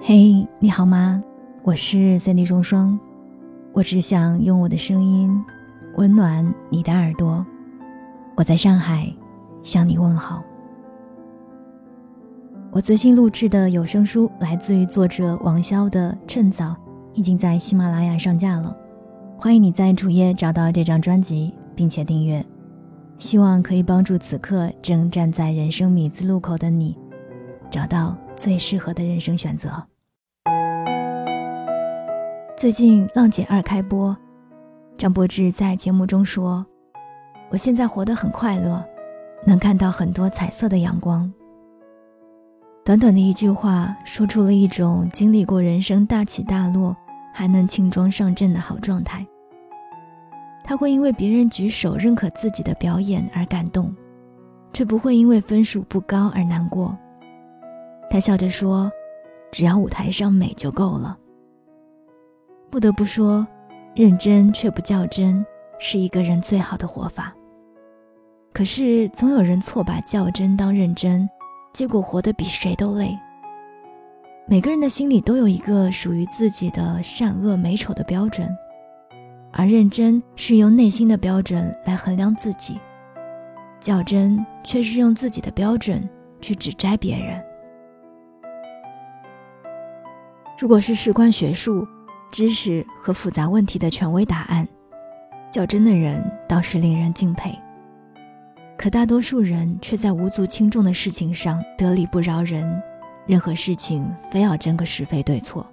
嘿，你好吗？我是三 D 双双，我只想用我的声音温暖你的耳朵。我在上海向你问好。我最新录制的有声书来自于作者王潇的《趁早》，已经在喜马拉雅上架了。欢迎你在主页找到这张专辑，并且订阅，希望可以帮助此刻正站在人生米字路口的你，找到最适合的人生选择。最近《浪姐二》开播，张柏芝在节目中说：“我现在活得很快乐，能看到很多彩色的阳光。”短短的一句话，说出了一种经历过人生大起大落，还能轻装上阵的好状态。他会因为别人举手认可自己的表演而感动，却不会因为分数不高而难过。他笑着说：“只要舞台上美就够了。”不得不说，认真却不较真，是一个人最好的活法。可是，总有人错把较真当认真，结果活得比谁都累。每个人的心里都有一个属于自己的善恶美丑的标准，而认真是用内心的标准来衡量自己，较真却是用自己的标准去指摘别人。如果是事关学术，知识和复杂问题的权威答案，较真的人倒是令人敬佩。可大多数人却在无足轻重的事情上得理不饶人，任何事情非要争个是非对错，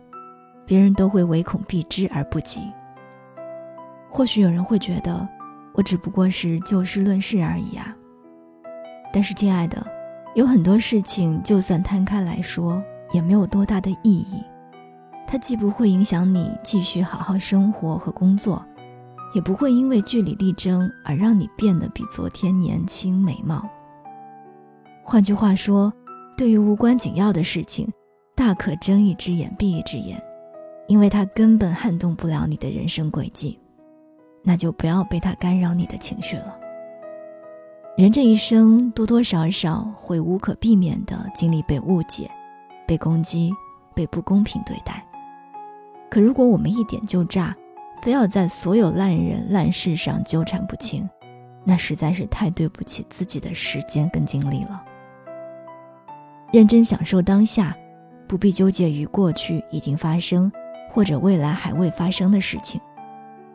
别人都会唯恐避之而不及。或许有人会觉得，我只不过是就事论事而已啊。但是，亲爱的，有很多事情就算摊开来说，也没有多大的意义。它既不会影响你继续好好生活和工作，也不会因为据理力争而让你变得比昨天年轻美貌。换句话说，对于无关紧要的事情，大可睁一只眼闭一只眼，因为它根本撼动不了你的人生轨迹。那就不要被它干扰你的情绪了。人这一生多多少少会无可避免地经历被误解、被攻击、被不公平对待。可如果我们一点就炸，非要在所有烂人烂事上纠缠不清，那实在是太对不起自己的时间跟精力了。认真享受当下，不必纠结于过去已经发生或者未来还未发生的事情，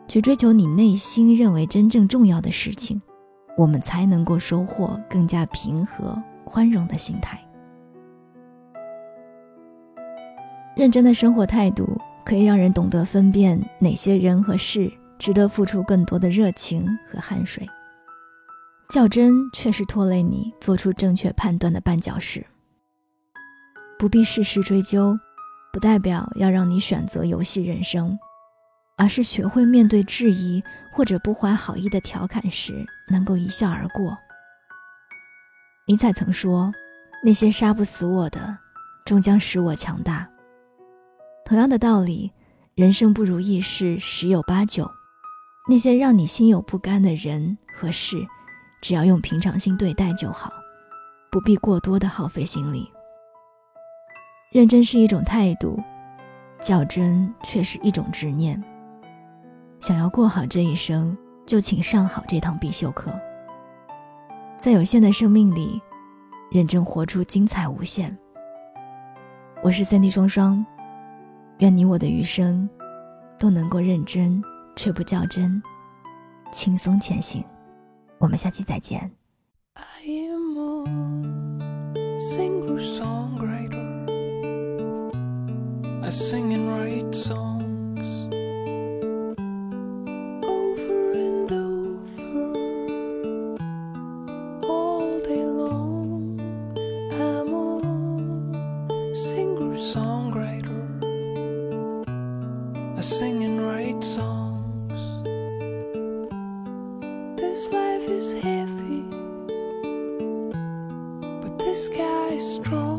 去追求你内心认为真正重要的事情，我们才能够收获更加平和宽容的心态。认真的生活态度。可以让人懂得分辨哪些人和事值得付出更多的热情和汗水。较真却是拖累你做出正确判断的绊脚石。不必事事追究，不代表要让你选择游戏人生，而是学会面对质疑或者不怀好意的调侃时，能够一笑而过。尼采曾说：“那些杀不死我的，终将使我强大。”同样的道理，人生不如意事十有八九，那些让你心有不甘的人和事，只要用平常心对待就好，不必过多的耗费心力。认真是一种态度，较真却是一种执念。想要过好这一生，就请上好这堂必修课。在有限的生命里，认真活出精彩无限。我是三 D 双双。愿你我的余生都能够认真却不较真轻松前行我们下期再见 i am singersong writer i sing and write songs sky strong.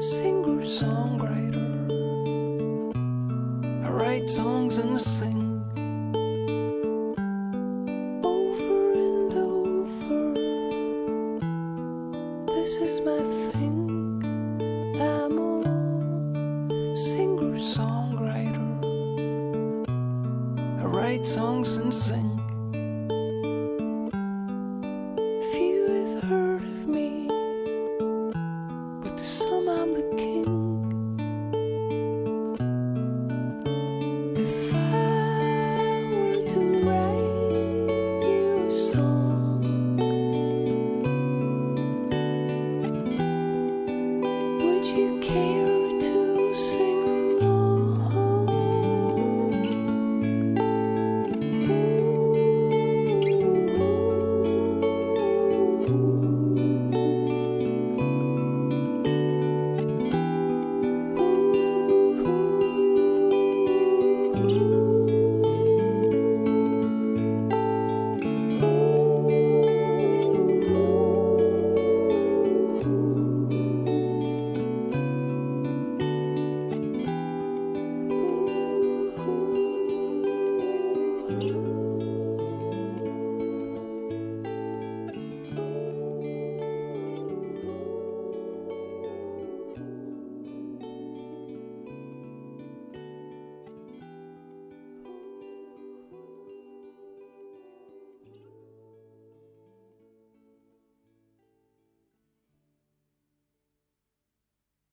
singer songwriter. I write songs and sing.